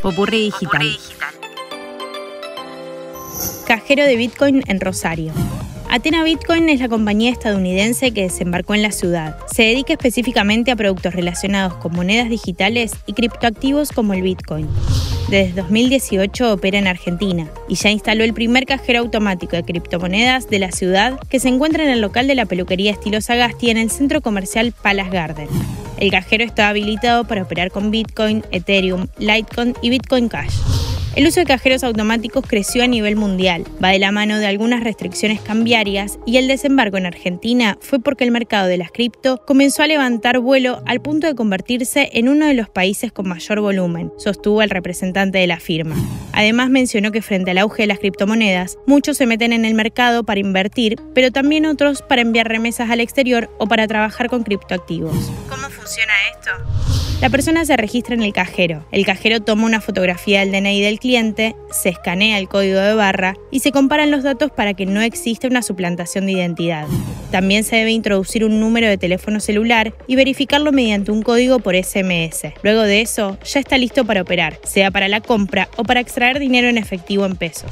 Popurrí digital. Cajero de Bitcoin en Rosario. Atena Bitcoin es la compañía estadounidense que desembarcó en la ciudad. Se dedica específicamente a productos relacionados con monedas digitales y criptoactivos como el Bitcoin. Desde 2018 opera en Argentina y ya instaló el primer cajero automático de criptomonedas de la ciudad que se encuentra en el local de la peluquería estilo Sagasti en el centro comercial Palace Garden. El cajero está habilitado para operar con Bitcoin, Ethereum, Litecoin y Bitcoin Cash. El uso de cajeros automáticos creció a nivel mundial, va de la mano de algunas restricciones cambiarias y el desembarco en Argentina fue porque el mercado de las cripto comenzó a levantar vuelo al punto de convertirse en uno de los países con mayor volumen, sostuvo el representante de la firma. Además mencionó que frente al auge de las criptomonedas, muchos se meten en el mercado para invertir, pero también otros para enviar remesas al exterior o para trabajar con criptoactivos. ¿Cómo funciona esto? La persona se registra en el cajero. El cajero toma una fotografía del DNI del cliente, se escanea el código de barra y se comparan los datos para que no exista una suplantación de identidad. También se debe introducir un número de teléfono celular y verificarlo mediante un código por SMS. Luego de eso, ya está listo para operar, sea para la compra o para extraer dinero en efectivo en pesos.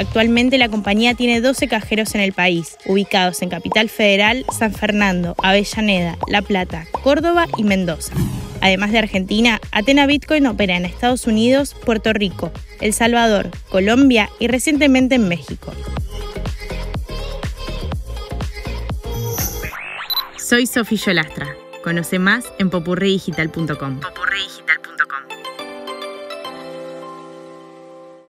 Actualmente la compañía tiene 12 cajeros en el país, ubicados en Capital Federal, San Fernando, Avellaneda, La Plata, Córdoba y Mendoza. Además de Argentina, Atena Bitcoin opera en Estados Unidos, Puerto Rico, El Salvador, Colombia y recientemente en México. Soy Sofía Yolastra. Conoce más en popurridigital.com.